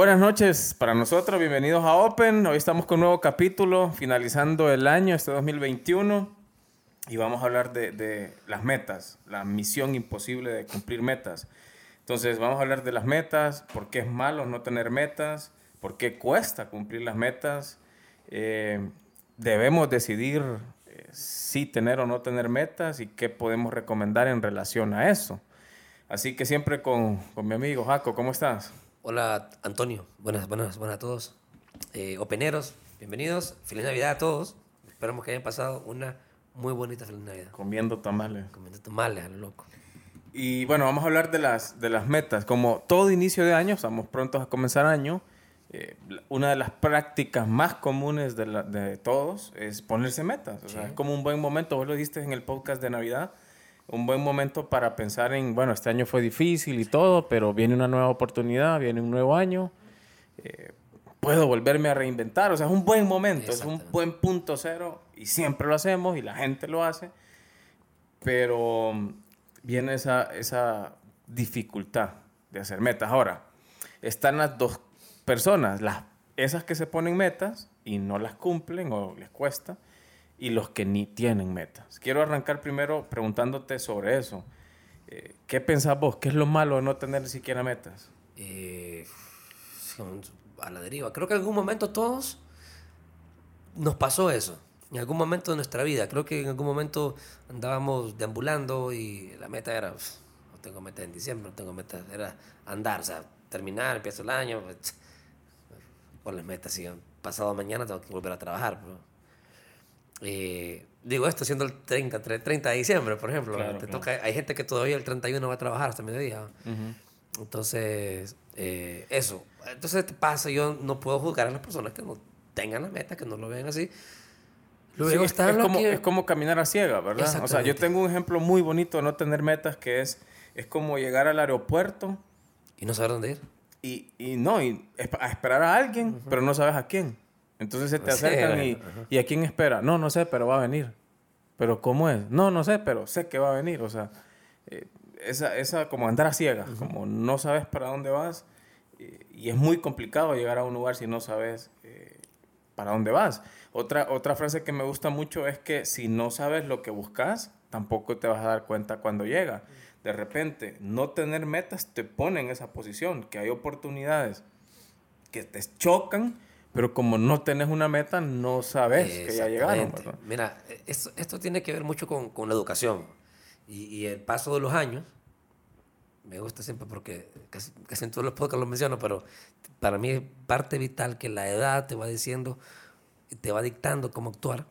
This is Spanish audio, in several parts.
Buenas noches para nosotros, bienvenidos a Open. Hoy estamos con un nuevo capítulo, finalizando el año, este 2021, y vamos a hablar de, de las metas, la misión imposible de cumplir metas. Entonces, vamos a hablar de las metas, por qué es malo no tener metas, por qué cuesta cumplir las metas. Eh, debemos decidir eh, si tener o no tener metas y qué podemos recomendar en relación a eso. Así que siempre con, con mi amigo Jaco, ¿cómo estás? Hola Antonio, buenas, buenas, buenas a todos. Eh, openeros, bienvenidos. Feliz Navidad a todos. Esperamos que hayan pasado una muy bonita feliz Navidad. Comiendo tamales. Comiendo tamales, a lo loco. Y bueno, vamos a hablar de las, de las metas. Como todo inicio de año, estamos prontos a comenzar año, eh, una de las prácticas más comunes de, la- de todos es ponerse metas. O sea, es como un buen momento, vos lo diste en el podcast de Navidad, un buen momento para pensar en, bueno, este año fue difícil y todo, pero viene una nueva oportunidad, viene un nuevo año, eh, puedo volverme a reinventar. O sea, es un buen momento, es un buen punto cero y siempre lo hacemos y la gente lo hace, pero viene esa, esa dificultad de hacer metas. Ahora, están las dos personas, las, esas que se ponen metas y no las cumplen o les cuesta, y los que ni tienen metas. Quiero arrancar primero preguntándote sobre eso. Eh, ¿Qué pensás vos? ¿Qué es lo malo de no tener siquiera metas? Eh, a la deriva. Creo que en algún momento todos nos pasó eso. En algún momento de nuestra vida. Creo que en algún momento andábamos deambulando y la meta era, "Uf, no tengo meta en diciembre, no tengo meta, era andar, o sea, terminar, empiezo el año, pues, con las metas, y pasado mañana tengo que volver a trabajar. pero, eh, digo esto siendo el 30, tre- 30 de diciembre, por ejemplo. Claro, te claro. toca, hay gente que todavía el 31 va a trabajar hasta mediodía. Entonces, eh, eso. Entonces te pasa, yo no puedo juzgar a las personas que no tengan la meta, que no lo vean así. Luego Sí, está es, lo como, que- es como caminar a ciega, ¿verdad? O sea, yo tengo un ejemplo muy bonito de no tener metas que es, es como llegar al aeropuerto Y no saber dónde ir. y, y no, y a esperar a alguien, pero no sabes a quién. Entonces se te Sí, acercan y. ¿y a quién espera? No, no sé, pero va a venir. ¿Pero cómo es? No, no sé, pero sé que va a venir. O sea, eh, esa, esa como andar a ciegas, como no sabes para dónde vas. eh, y es muy complicado llegar a un lugar si no sabes eh, para dónde vas. Otra, otra frase que me gusta mucho es que si no sabes lo que buscas, tampoco te vas a dar cuenta cuando llega. De repente, no tener metas te pone en esa posición, que hay oportunidades que te chocan, pero como no tenés una meta, no sabes que ya llegaron. ¿verdad? Mira, esto, esto tiene que ver mucho con, con la educación. Y, y el paso de los años, me gusta siempre porque casi, casi en todos los podcasts lo menciono, pero para mí es parte vital que la edad te va diciendo, te va dictando cómo actuar.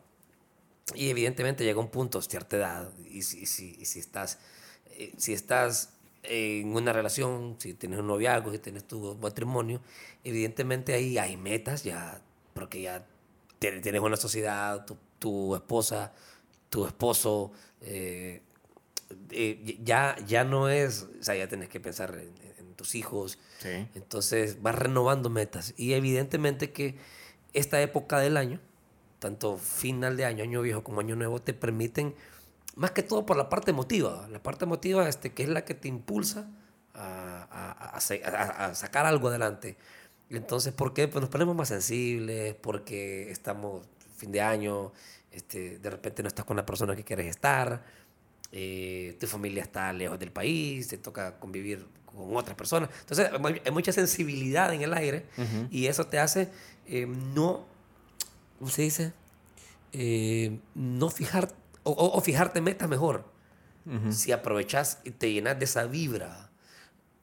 Y evidentemente llega un punto, cierta edad, y si, y si, y si estás, eh, si estás en una relación, si tienes un noviazgo, si tienes tu matrimonio, evidentemente ahí hay metas ya, porque ya tienes, una sociedad, tu, tu esposa, tu esposo, eh, eh, ya, ya no es, o sea, ya tienes que pensar en, en tus hijos, Sí. entonces vas renovando metas. Y evidentemente que esta época del año, tanto final de año, año viejo como año nuevo, te permiten, más que todo por la parte emotiva, la parte emotiva este, que es la que te impulsa a, a- a a- sacar algo adelante. Entonces, ¿por qué? Pues nos ponemos más sensibles, porque estamos fin de año, este, de repente no estás con la persona que quieres estar, eh, tu familia está lejos del país, te toca convivir con otras personas. Entonces, hay mu- hay mucha sensibilidad en el aire y eso te hace eh, no, ¿cómo se dice? Eh, no fijar, o, o- fijarte metas mejor. Si aprovechas y te llenas de esa vibra,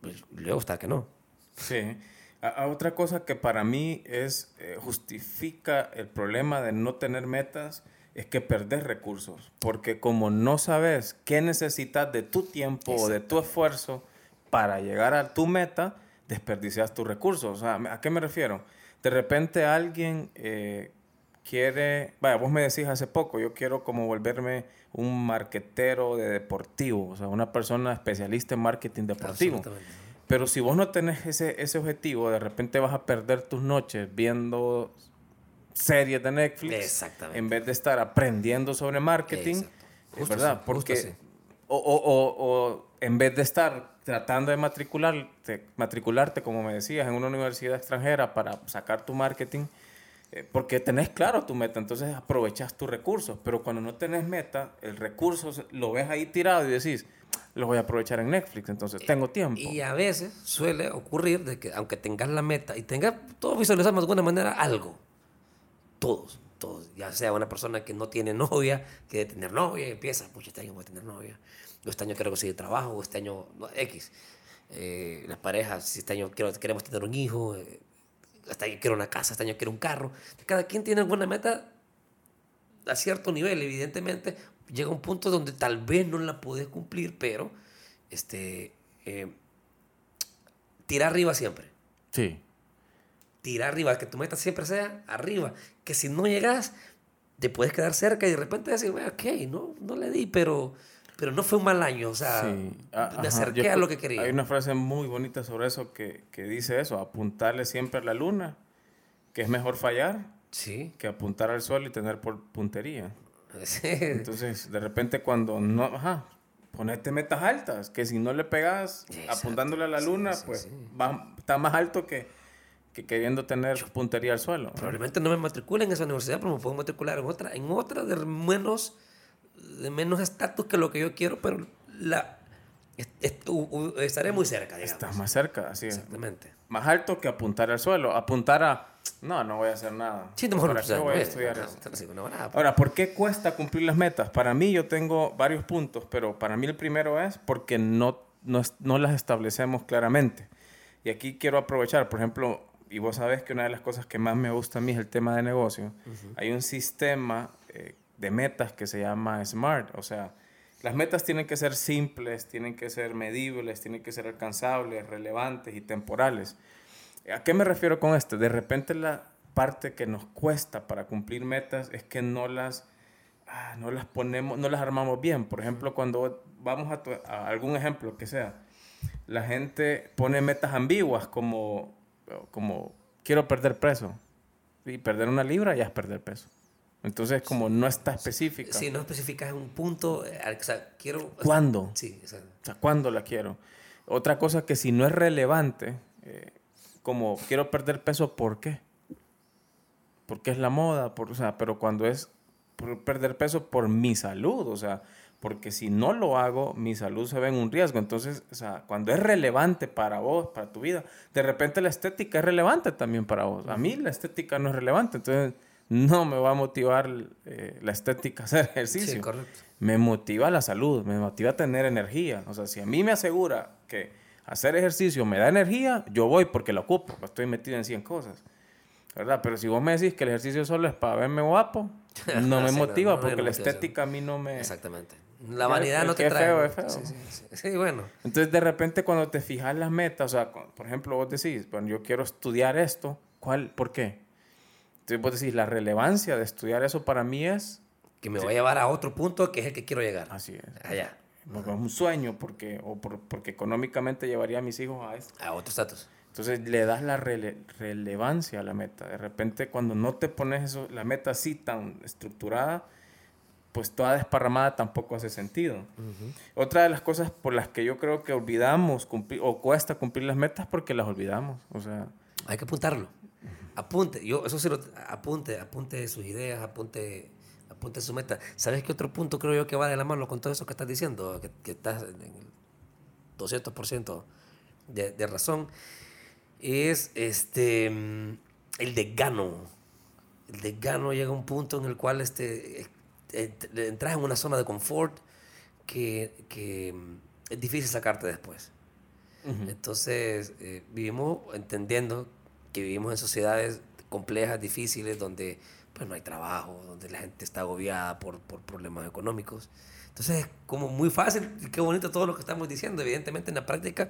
pues luego está que no. Sí. A, a otra cosa que para mí es eh, justifica el problema de no tener metas es que perdés recursos, porque como no sabes qué necesitas de tu tiempo o de tu esfuerzo para llegar a tu meta, desperdicias tus recursos. O sea, ¿a qué me refiero? De repente alguien eh, quiere, vaya, vos me decís hace poco, yo quiero como volverme un marquetero de deportivo, o sea, una persona especialista en marketing deportivo. Pero si vos no tenés ese, ese objetivo, de repente vas a perder tus noches viendo series de Netflix Exactamente. en vez de estar aprendiendo sobre marketing, es ¿verdad? Porque o, o- o- o en vez de estar tratando de matricularte, matricularte, como me decías, en una universidad extranjera para sacar tu marketing, porque tenés claro tu meta, entonces aprovechas tus recursos, pero cuando no tenés meta, el recurso lo ves ahí tirado y decís, lo voy a aprovechar en Netflix, entonces tengo tiempo. Y a veces suele ocurrir de que aunque tengas la meta y tengas, todos visualizamos de alguna manera algo, todos, todos, ya sea una persona que no tiene novia, que debe tener novia y empieza, pucha, este año voy a tener novia, o este año quiero conseguir trabajo, o este año no, X. Eh, las parejas, si este año quiero, queremos tener un hijo, eh, este año quiero una casa, este año quiero un carro. Cada quien tiene alguna meta a cierto nivel, evidentemente. Llega un punto donde tal vez no la puedes cumplir, pero este, eh, tira arriba siempre. Sí. Tira arriba, que tu meta siempre sea arriba. Que si no llegas, te puedes quedar cerca y de repente decir, ok, no, no le di, pero, pero no fue un mal año. O sea, Ah, me acerqué yo a lo que quería. Hay una frase muy bonita sobre eso que, que dice eso, apuntarle siempre a la luna, que es mejor fallar Sí. que apuntar al suelo y tener por puntería. Sí. Entonces, de repente cuando no, ajá, ponete metas altas, que si no le pegas Exacto. apuntándole a la luna, Sí, sí, pues sí. va- está más alto que, que queriendo tener puntería al suelo. Probablemente no me matricule en esa universidad, pero me puedo matricular en otra, en otra de menos de menos estatus que lo que yo quiero, pero la est- est- u- u- estaré muy cerca, digamos. Estás más cerca, así es. Exactamente. Más alto que apuntar al suelo. Apuntar a, no, no voy a hacer nada. Sí, mejor ¿Para pues, qué voy a estudiar no, no, no, no, nada, Ahora, ¿por qué cuesta cumplir las metas? Para mí yo tengo varios puntos, pero para mí el primero es porque no, no, no las establecemos claramente. Y aquí quiero aprovechar, por ejemplo, y vos sabés que una de las cosas que más me gusta a mí es el tema de negocio. Hay un sistema eh, de metas que se llama SMART, o sea, las metas tienen que ser simples, tienen que ser medibles, tienen que ser alcanzables, relevantes y temporales. ¿A qué me refiero con esto? De repente la parte que nos cuesta para cumplir metas es que no las, ah, no las ponemos, no las armamos bien. Por ejemplo, cuando vamos a, a algún ejemplo que sea, la gente pone metas ambiguas como, como quiero perder peso. Y perder una libra ya es perder peso. Entonces, como no está específica. Si no especificas un punto, eh, o sea, quiero... ¿Cuándo? Sí, exacto. O sea, ¿cuándo la quiero? Otra cosa que si no es relevante, eh, como quiero perder peso, ¿por qué? Porque es la moda, por, o sea, pero cuando es por perder peso por mi salud, o sea, porque si no lo hago, mi salud se ve en un riesgo. Entonces, o sea, cuando es relevante para vos, para tu vida, de repente la estética es relevante también para vos. A mí la estética no es relevante, entonces no me va a motivar eh, la estética a hacer ejercicio Sí, correcto. me motiva la salud, me motiva a tener energía. O sea, si a mí me asegura que hacer ejercicio me da energía, yo voy porque lo ocupo, pues estoy metido en 100 cosas. ¿Verdad? Pero si vos me decís que el ejercicio solo es para verme guapo, no me Sí, no, motiva no, porque no la estética a mí no me... Exactamente. La vanidad no te es trae. feo, ¿no? es feo. Sí, sí, sí. Bueno. Entonces, de repente, cuando te fijas las metas, o sea, por ejemplo, vos decís, bueno, yo quiero estudiar esto, ¿cuál? ¿Por qué? Entonces, vos decís, la relevancia de estudiar eso para mí es... Que me va a llevar a otro punto que es el que quiero llegar. Así es. Allá. Porque es un sueño, porque, o por- porque económicamente llevaría a mis hijos a esto. A otro estatus. Entonces le das la rele- relevancia a la meta. De repente cuando no te pones eso, la meta así tan estructurada, pues toda desparramada tampoco hace sentido. Otra de las cosas por las que yo creo que olvidamos cumplir, o cuesta cumplir las metas porque las olvidamos. O sea, Hay que apuntarlo. Apunte. Yo, eso sí lo apunte, apunte sus ideas, apunte, apunte su meta. ¿Sabes qué otro punto creo yo que va de la mano con todo eso que estás diciendo? Que, que estás en el 200% de, de razón. Es este mm, el desgano. El desgano llega a un punto en el cual este, eh, ent- entras en una zona de confort que, que mm, es difícil sacarte después. Entonces, eh, vivimos entendiendo que vivimos en sociedades complejas, difíciles, donde pues, no hay trabajo, donde la gente está agobiada por, por problemas económicos. Entonces, es como muy fácil, y qué bonito todo lo que estamos diciendo. Evidentemente, en la práctica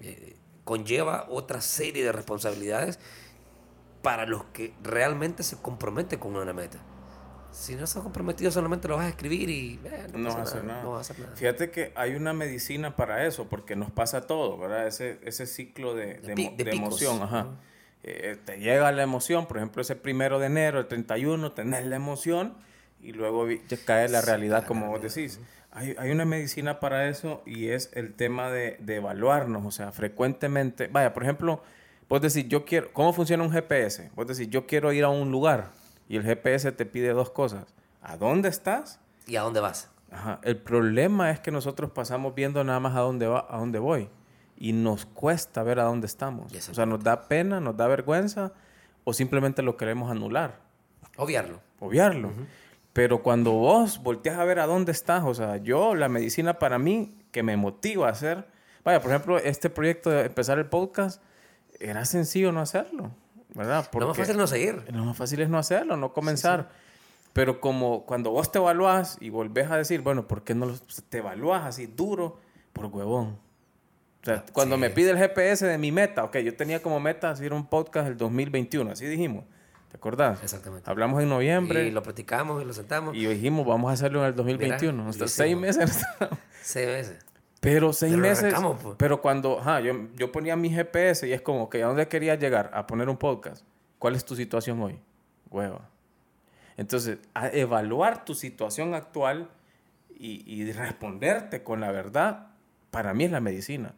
eh, conlleva otra serie de responsabilidades para los que realmente se comprometen con una meta. Si no estás comprometido, solamente lo vas a escribir y eh, no vas a pasa hacer nada. No vas a hacer nada. Fíjate que hay una medicina para eso, porque nos pasa todo, ¿verdad? Ese, ese ciclo de, De de de emoción, ajá. Ujú. Eh, te llega la emoción, por ejemplo, ese primero de enero, el 31, tenés la emoción y luego cae la Sí, realidad, cae como vos decís. Hay, hay una medicina para eso y es el tema de, de evaluarnos, o sea, frecuentemente, vaya, por ejemplo, vos decís, yo quiero, ¿cómo funciona un GPS? Vos decís, yo quiero ir a un lugar y el GPS te pide dos cosas, ¿a dónde estás? ¿Y a dónde vas? Ajá. El problema es que nosotros pasamos viendo nada más a dónde, va, a dónde voy y nos cuesta ver a dónde estamos. O sea, nos da pena, nos da vergüenza o simplemente lo queremos anular, Obviarlo. obviarlo. Pero cuando vos volteas a ver a dónde estás, o sea, yo, la medicina para mí, que me motiva a hacer, vaya, por ejemplo, este proyecto de empezar el podcast, era sencillo no hacerlo, ¿verdad? Lo más fácil es no seguir. Lo más fácil es no hacerlo, no comenzar. Pero como cuando vos te evaluás y volvés a decir, bueno, ¿por qué no lo- te evaluás así duro? Por huevón. O sea, cuando sí. me pide el GPS de mi meta, ok, yo tenía como meta hacer un podcast el 2021, así dijimos. ¿Te acordás? Exactamente. Hablamos en noviembre Y lo platicamos y lo sentamos. y dijimos, vamos a hacerlo en el 2021. Mira, Hasta seis meses. Seis meses. Pero seis Pero meses. arrancamos, pues. Pero cuando, ajá, yo, yo ponía mi GPS y es como que a dónde quería llegar a poner un podcast. ¿Cuál es tu situación hoy? Hueva. Entonces, a evaluar tu situación actual y, y responderte con la verdad, para mí es la medicina.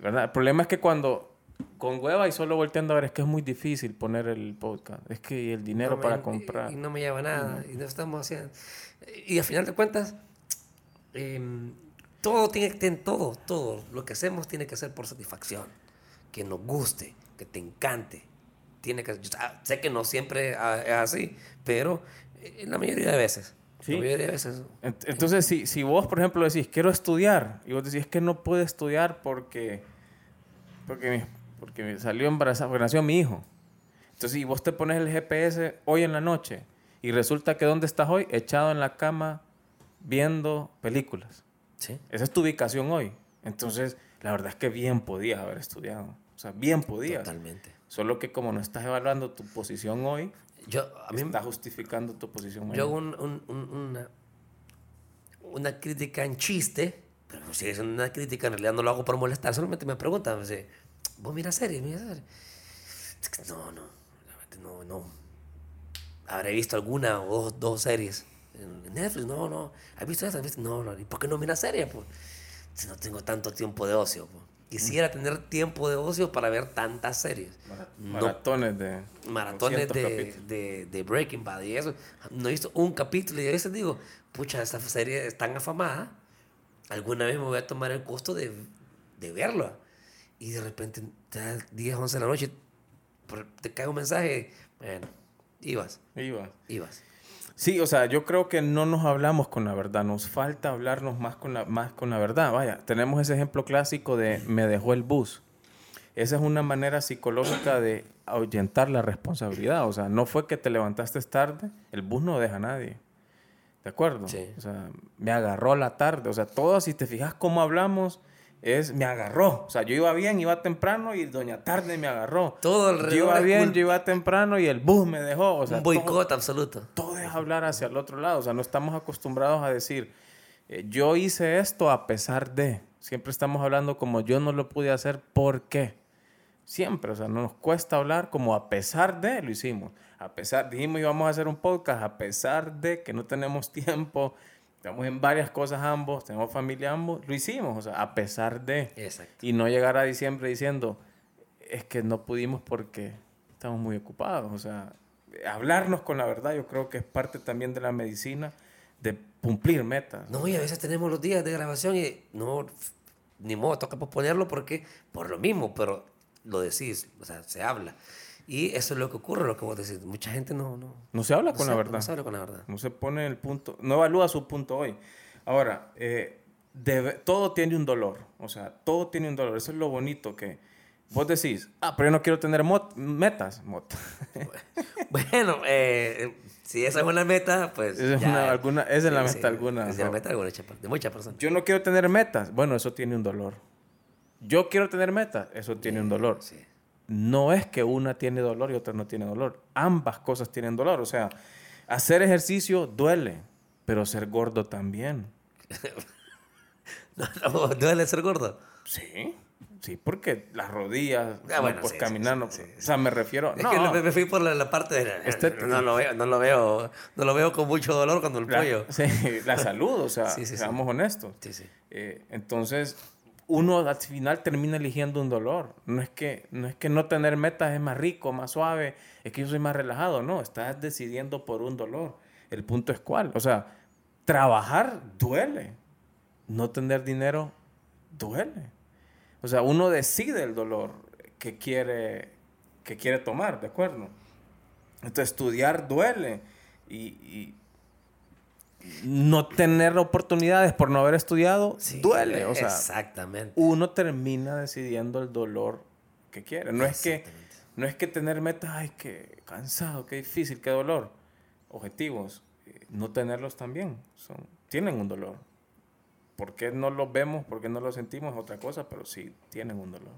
¿Verdad? El problema es que cuando con hueva y solo volteando a ver, es que es muy difícil poner el podcast. Es que el dinero No me- para comprar. Y, no me lleva nada. Y no estamos haciendo. Y al final de cuentas, em, todo tiene que tener, todo, todo. Lo que hacemos tiene que ser por satisfacción. Que nos guste, que te encante. Tiene que, sa- sé que no siempre ah, es así, pero eh, la mayoría de veces. Sí. La mayoría de veces. Ent- Entonces, si, si vos, por ejemplo, decís, quiero estudiar, y vos decís, es que no puedo estudiar porque, porque, me, porque me salió embarazada, porque nació mi hijo. Entonces, si vos te pones el GPS hoy en la noche, y resulta que ¿dónde estás hoy? Echado en la cama viendo películas. Sí. Esa es tu ubicación hoy. Entonces, la verdad es que bien podías haber estudiado. O sea, bien podías. Totalmente. Solo que como no estás evaluando tu posición hoy, Yo, a mí, estás justificando tu posición Yo hago un- un- un- una, una crítica en chiste, pero sigue siendo una crítica, en realidad no lo hago por molestar, solamente me preguntan, me dice, ¿vos miras series? ¿Miras series? Es No, no, realmente no, no. Habré visto alguna o dos, dos series en Netflix, no, no. ¿Has visto esa? ¿Has visto? No, no. ¿Y por qué no miras series? Pues? Si no tengo tanto tiempo de ocio. Pues. Quisiera tener tiempo de ocio para ver tantas series. No Maratones de... maratones 200 de, de, de Breaking Bad y eso. No he visto un capítulo y a veces digo, pucha, esta serie es tan afamada, alguna vez me voy a tomar el costo de, de verla. Y de repente, te da 10, 11 de la noche, te cae un mensaje, bueno, ibas, Iba. ibas. Sí, o sea, yo creo que no nos hablamos con la verdad, nos falta hablarnos más con la, más con la verdad. Vaya, tenemos ese ejemplo clásico de me dejó el bus. Esa es una manera psicológica de ahuyentar la responsabilidad. O sea, no fue que te levantaste tarde, el bus no deja a nadie. ¿De acuerdo? Sí. O sea, me agarró la tarde. O sea, todo, si te fijas cómo hablamos, es me agarró. O sea, yo iba bien, iba temprano y doña tarde me agarró. Todo Yo alrededor iba bien, yo iba temprano y el bus me dejó. O sea, un boicot absoluto. todo es hablar hacia el otro lado. O sea, no estamos acostumbrados a decir, eh, yo hice esto a pesar de. Siempre estamos hablando como yo no lo pude hacer, ¿por qué? Siempre, o sea, no nos cuesta hablar como a pesar de lo hicimos. A pesar, dijimos íbamos a hacer un podcast, a pesar de que no tenemos tiempo, estamos en varias cosas ambos, tenemos familia ambos, lo hicimos, o sea, a pesar de. Exacto. Y no llegar a diciembre diciendo, es que no pudimos porque estamos muy ocupados. O sea, hablarnos con la verdad yo creo que es parte también de la medicina, de cumplir metas. No, y a veces tenemos los días de grabación y no, ni modo, toca posponerlo porque, por lo mismo, pero lo decís, o sea, se habla. Y eso es lo que ocurre, lo que vos decís. Mucha gente no... no No se habla no con se- la verdad. No se habla con la verdad. No se pone el punto, no evalúa su punto hoy. Ahora, eh, debe- todo tiene un dolor, o sea, todo tiene un dolor. Eso es lo bonito que vos decís, ah, pero yo no quiero tener mot- metas. mot- Bueno, eh, si esa es una meta, pues. Es ya, una- alguna- es la sí, meta alguna, Es la meta alguna de muchas personas. Yo no quiero tener metas. Bueno, eso tiene un dolor. Yo quiero tener metas. Eso tiene un dolor. No es que una tiene dolor y otra no tiene dolor. Ambas cosas tienen dolor. O sea, hacer ejercicio duele, pero ser gordo también. No, no, duele ser gordo. Sí. Sí, porque las rodillas, Ah, bueno, pues sí, caminando. sí, sí, sí. O sea, me refiero. Es no, que me, me fui por la, la parte de... Este- no, lo veo, no, lo veo, no lo veo con mucho dolor cuando el la, pollo. sí, la salud, o sea, seamos honestos. Sí, sí. Eh, entonces, uno al final termina eligiendo un dolor. No es, que, no es que no tener metas es más rico, más suave, es que yo soy más relajado. No, estás decidiendo por un dolor. El punto es cuál. O sea, trabajar duele. No tener dinero duele. O sea, uno decide el dolor que quiere, que quiere tomar, ¿de acuerdo? Entonces, estudiar duele. Y, no tener oportunidades por no haber estudiado Sí, duele. O sea, exactamente. uno termina decidiendo el dolor que quiere. No es que, no es que tener metas, ay, qué cansado, qué difícil, qué dolor. Objetivos, eh, no tenerlos también, son, tienen un dolor. ¿Por qué no los vemos? ¿Por qué no los sentimos? Es otra cosa, pero sí tienen un dolor.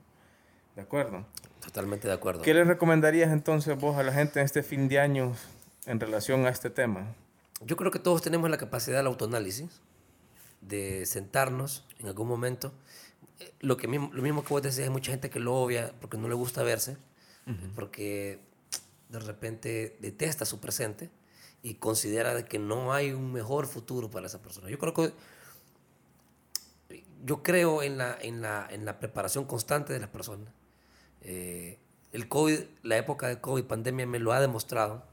¿De acuerdo? Totalmente de acuerdo. ¿Qué le recomendarías entonces vos a la gente en este fin de año en relación a este tema? Yo creo que todos tenemos la capacidad del autoanálisis, de sentarnos en algún momento. Eh, Lo, que mismo, lo mismo que vos decías, hay mucha gente que lo obvia porque no le gusta verse, porque de repente detesta su presente y considera de que no hay un mejor futuro para esa persona. Yo creo que yo creo en la, en la, en la preparación constante de las personas. Eh, el COVID, la época de COVID, pandemia, me lo ha demostrado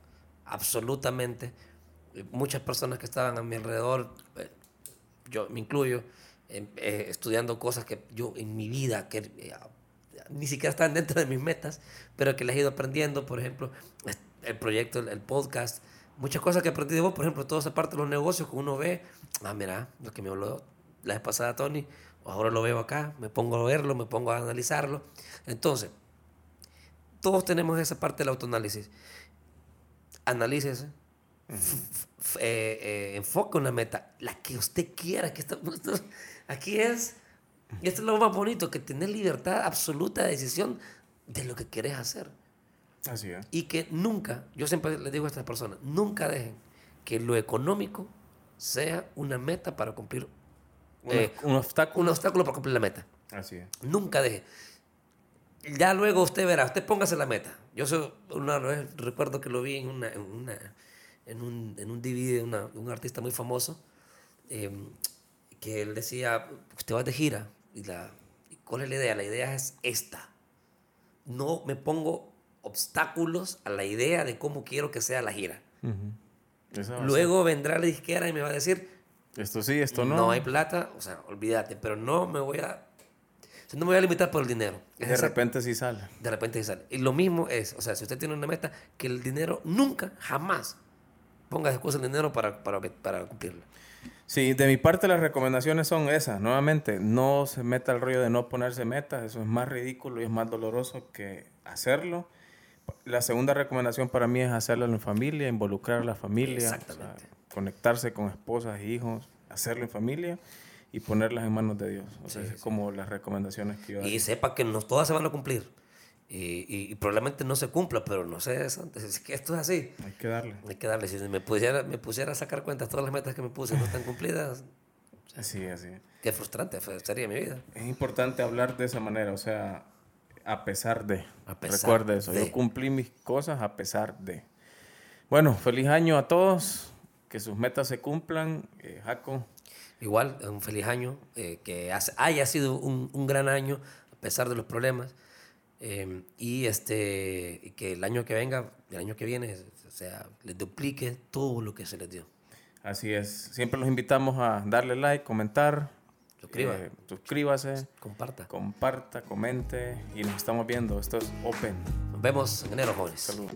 absolutamente. Muchas personas que estaban a mi alrededor, eh, yo me incluyo, eh, eh, estudiando cosas que yo en mi vida que, eh, ni siquiera estaban dentro de mis metas, pero que las he ido aprendiendo, por ejemplo, el proyecto, el, el podcast, muchas cosas que aprendí de vos, por ejemplo, toda esa parte de los negocios que uno ve, ah, mira, lo que me habló la vez pasada Tony, ahora lo veo acá, me pongo a verlo, me pongo a analizarlo. Entonces, todos tenemos esa parte del autoanálisis. Analícese, f- f- eh, eh, enfoque una meta, la que usted quiera. Que esto- aquí es, y esto es lo más bonito, que tener libertad absoluta de decisión de lo que querés hacer. Así es. Y que nunca, yo siempre les digo a estas personas, nunca dejen que lo económico sea una meta para cumplir, Un, eh, un obstáculo. un obstáculo para cumplir la meta. Así es. Nunca deje. Ya luego usted verá, usted póngase la meta. Yo soy, una vez recuerdo que lo vi en, una, en, una- en un, en un DVD de una- de un artista muy famoso, eh, que él decía, usted va de gira, y la, ¿cuál es la idea? La idea es esta. No me pongo obstáculos a la idea de cómo quiero que sea la gira. Luego vendrá la disquera y me va a decir. Esto sí, esto no. no hay plata, o sea, olvídate, pero no me voy a, o sea, no me voy a limitar por el dinero. Es De esa- repente sí sale. de repente sale. Y lo mismo es, o sea, si usted tiene una meta, que el dinero nunca, jamás ponga de excusa el dinero para, para, para cumplirla. Sí, de mi parte las recomendaciones son esas. Nuevamente, no se meta el rollo de no ponerse metas. Eso es más ridículo y es más doloroso que hacerlo. La segunda recomendación para mí es hacerlo en familia, involucrar a la familia, o sea, Exactamente. conectarse con esposas e hijos, hacerlo en familia y ponerlas en manos de Dios. O sea, Sí, es sí. como las recomendaciones que yo Y sepa que no todas se van a cumplir. Y, y- y probablemente no se cumpla, pero no sé, es que esto es así. Hay que darle. Hay que darle. Si me pusiera, me pusiera a sacar cuentas todas las metas que me puse no están cumplidas, Así, así. qué frustrante sería mi vida. Es importante hablar de esa manera, o sea, a pesar de. A pesar Recuerde eso, de. yo cumplí mis cosas a pesar de. Bueno, feliz año a todos, que sus metas se cumplan. Eh, Jaco, Igual, un feliz año, eh, que haya sido un, un gran año a pesar de los problemas. Eh, y este que el año que venga, el año que viene, o sea, les duplique todo lo que se les dio. así es. Siempre los invitamos a darle like, comentar, Suscriba. eh, suscríbase, Comparta. comparta, comente y nos estamos viendo. Esto es Open. Nos vemos en enero, jóvenes. Saludos.